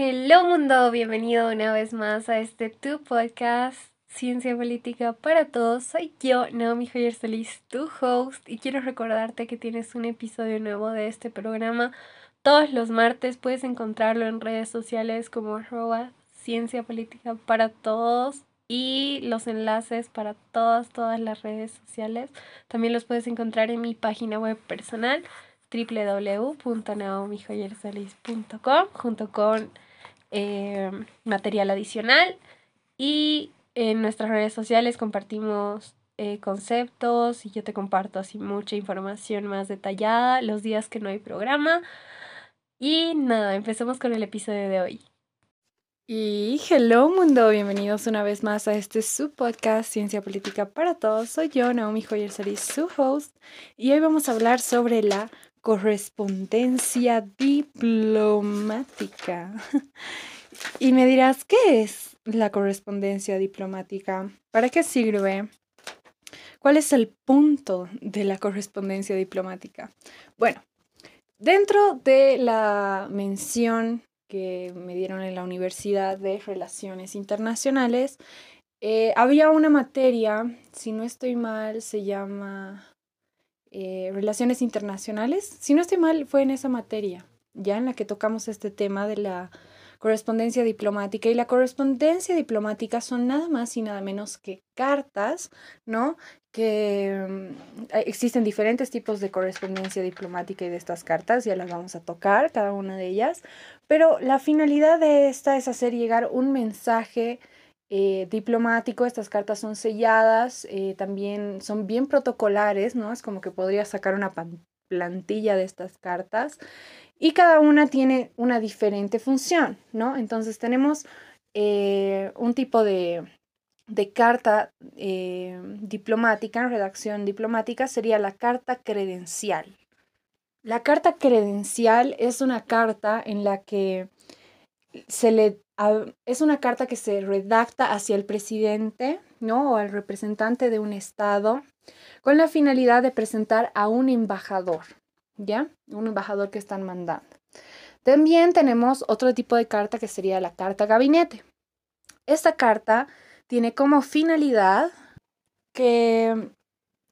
Hello mundo, bienvenido una vez más a este tu podcast Ciencia Política para Todos. Soy yo, Naomi Joyer Solís, tu host, y quiero recordarte que tienes un episodio nuevo de este programa todos los martes. Puedes encontrarlo en redes sociales como arroba Ciencia Política para Todos y los enlaces para todas, todas las redes sociales. También los puedes encontrar en mi página web personal www.naomijoyersalis.com junto con eh, material adicional y en nuestras redes sociales compartimos eh, conceptos y yo te comparto así mucha información más detallada los días que no hay programa. Y nada, empecemos con el episodio de hoy. Y hello mundo, bienvenidos una vez más a este su podcast Ciencia Política para Todos. Soy yo, Naomi Joyer su host, y hoy vamos a hablar sobre la correspondencia diplomática. y me dirás, ¿qué es la correspondencia diplomática? ¿Para qué sirve? ¿Cuál es el punto de la correspondencia diplomática? Bueno, dentro de la mención que me dieron en la Universidad de Relaciones Internacionales, eh, había una materia, si no estoy mal, se llama eh, Relaciones Internacionales. Si no estoy mal, fue en esa materia, ya en la que tocamos este tema de la correspondencia diplomática. Y la correspondencia diplomática son nada más y nada menos que cartas, ¿no? Que mm, existen diferentes tipos de correspondencia diplomática y de estas cartas, ya las vamos a tocar, cada una de ellas. Pero la finalidad de esta es hacer llegar un mensaje eh, diplomático. Estas cartas son selladas, eh, también son bien protocolares, ¿no? Es como que podría sacar una plantilla de estas cartas y cada una tiene una diferente función, ¿no? Entonces tenemos eh, un tipo de, de carta diplomática, redacción diplomática, sería la carta credencial. La carta credencial es una carta en la que se le es una carta que se redacta hacia el presidente, ¿no? o al representante de un estado con la finalidad de presentar a un embajador, ¿ya? Un embajador que están mandando. También tenemos otro tipo de carta que sería la carta gabinete. Esta carta tiene como finalidad que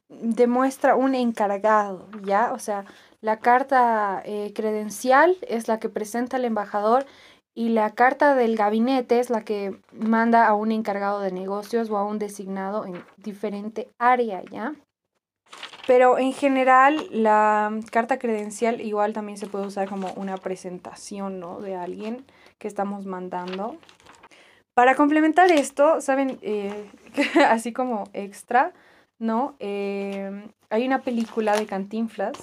demuestra un encargado, ¿ya? O sea, la carta eh, credencial es la que presenta el embajador y la carta del gabinete es la que manda a un encargado de negocios o a un designado en diferente área, ¿ya? Pero en general la carta credencial igual también se puede usar como una presentación, ¿no? De alguien que estamos mandando. Para complementar esto, ¿saben? Eh, así como extra, ¿no? Eh, hay una película de Cantinflas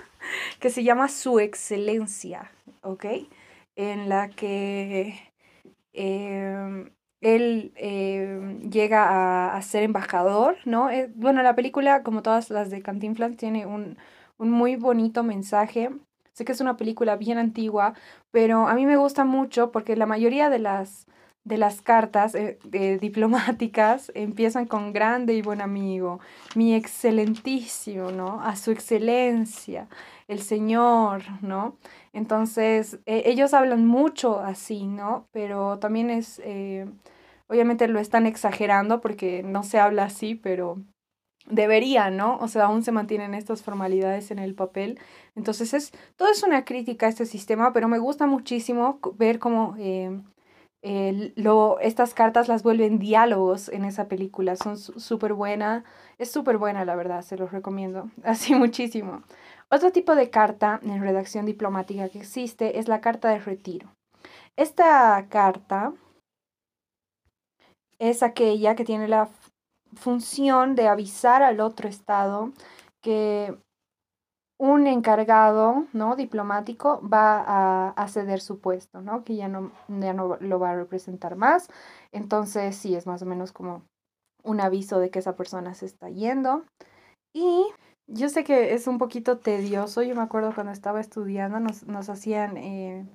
que se llama Su Excelencia, ¿ok? En la que em, él em, llega a, ser embajador, ¿no? Eh, bueno, la película, como todas las de Cantinflas, tiene un, un muy bonito mensaje. Sé que es una película bien antigua, pero a mí me gusta mucho porque la mayoría de las de las cartas eh, diplomáticas empiezan con grande y buen amigo, mi excelentísimo, ¿no? A su excelencia, el Señor, ¿no? Entonces, e, ellos hablan mucho así, ¿no? Pero también es, eh, obviamente lo están exagerando porque no se habla así, pero debería, ¿no? O sea, aún se mantienen estas formalidades en el papel. Entonces, es, todo es una crítica a este sistema, pero me gusta muchísimo ver cómo... Lo, estas cartas las vuelven diálogos en esa película. Son súper buenas. Es súper buena, la verdad, se los recomiendo. Así muchísimo. Otro tipo de carta en redacción diplomática que existe es la carta de retiro. Esta carta es aquella que tiene la función de avisar al otro estado que un encargado ¿no? diplomático va a, ceder su puesto, ¿no? que ya no, ya no lo va a representar más. Entonces sí, es más o menos como un aviso de que esa persona se está yendo. Y yo sé que es un poquito tedioso, yo me acuerdo cuando estaba estudiando nos, nos hacían... Eh,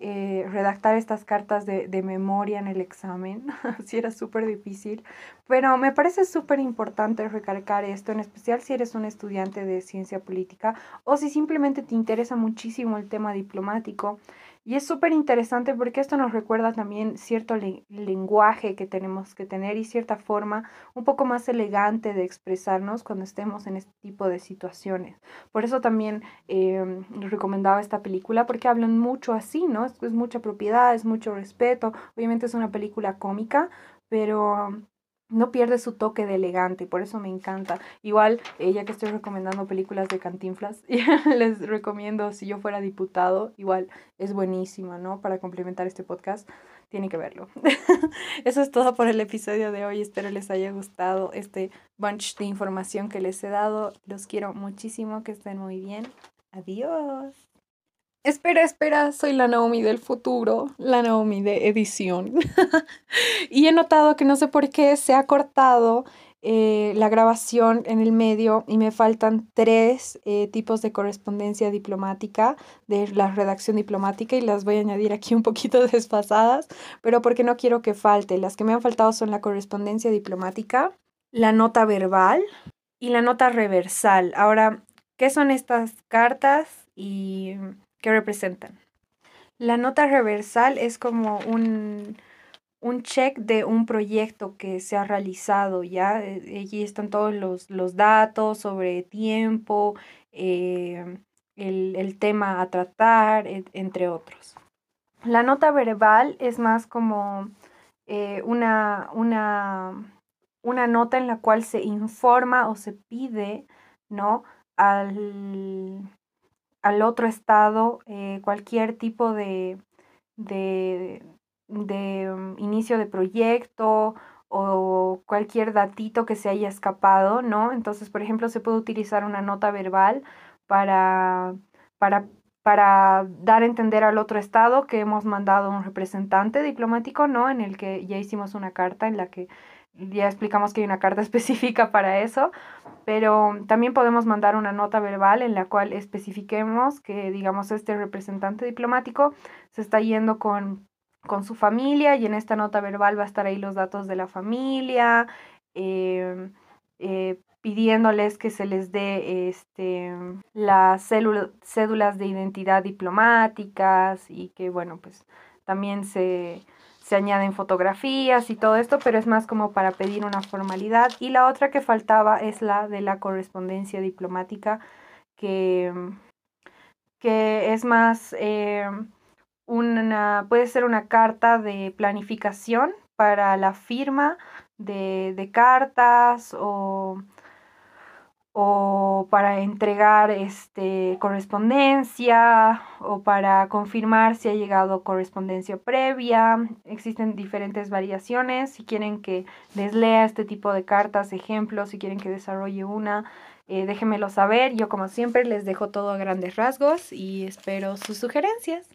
eh, redactar estas cartas de, de, memoria en el examen. sí, era súper difícil. Pero me parece súper importante recalcar esto, en especial si eres un estudiante de ciencia política o si simplemente te interesa muchísimo el tema diplomático. Y es súper interesante porque esto nos recuerda también cierto lenguaje que tenemos que tener y cierta forma un poco más elegante de expresarnos cuando estemos en este tipo de situaciones. Por eso también eh, recomendaba esta película porque hablan mucho así, ¿no? Es, es mucha propiedad, es mucho respeto. Obviamente es una película cómica, pero no pierde su toque de elegante por eso me encanta. Igual, eh, ya que estoy recomendando películas de Cantinflas, les recomiendo Si yo fuera diputado, igual es buenísima, ¿no? Para complementar este podcast, tienen que verlo. eso es todo por el episodio de hoy, espero les haya gustado este bunch de información que les he dado. Los quiero muchísimo, que estén muy bien. Adiós. Espera, espera, soy la Naomi del futuro, la Naomi de edición. y he notado que no sé por qué se ha cortado eh, la grabación en el medio y me faltan tres eh, tipos de correspondencia diplomática de la redacción diplomática y las voy a añadir aquí un poquito desfasadas, pero porque no quiero que falte. Las que me han faltado son la correspondencia diplomática, la nota verbal y la nota reversal. Ahora, ¿qué son estas cartas? Y que representan. La nota reversal es como un, un check de un proyecto que se ha realizado, ¿ya? Eh, allí están todos los, datos sobre tiempo, eh, el, tema a tratar, entre otros. La nota verbal es más como eh, una, una, una nota en la cual se informa o se pide, ¿no? Al, al otro estado eh, cualquier tipo de, de, mm, inicio de proyecto o cualquier datito que se haya escapado, ¿no? Entonces, por ejemplo, se puede utilizar una nota verbal para, para, para dar a entender al otro estado que hemos mandado un representante diplomático, ¿no? En el que ya hicimos una carta en la que ya explicamos que hay una carta específica para eso, pero también podemos mandar una nota verbal en la cual especifiquemos que, digamos, este representante diplomático se está yendo con, con su familia y en esta nota verbal va a estar ahí los datos de la familia, em, eh, pidiéndoles que se les dé este, las cédulas de identidad diplomáticas y que, bueno, pues también se se añaden fotografías y todo esto, pero es más como para pedir una formalidad. Y la otra que faltaba es la de la correspondencia diplomática, que, que es más eh, una, puede ser una carta de planificación para la firma de, de cartas o o para entregar este, correspondencia o para confirmar si ha llegado correspondencia previa. Existen diferentes variaciones. Si quieren que les lea este tipo de cartas, ejemplos, si quieren que desarrolle una, eh, déjenmelo saber. Yo como siempre les dejo todo a grandes rasgos y espero sus sugerencias.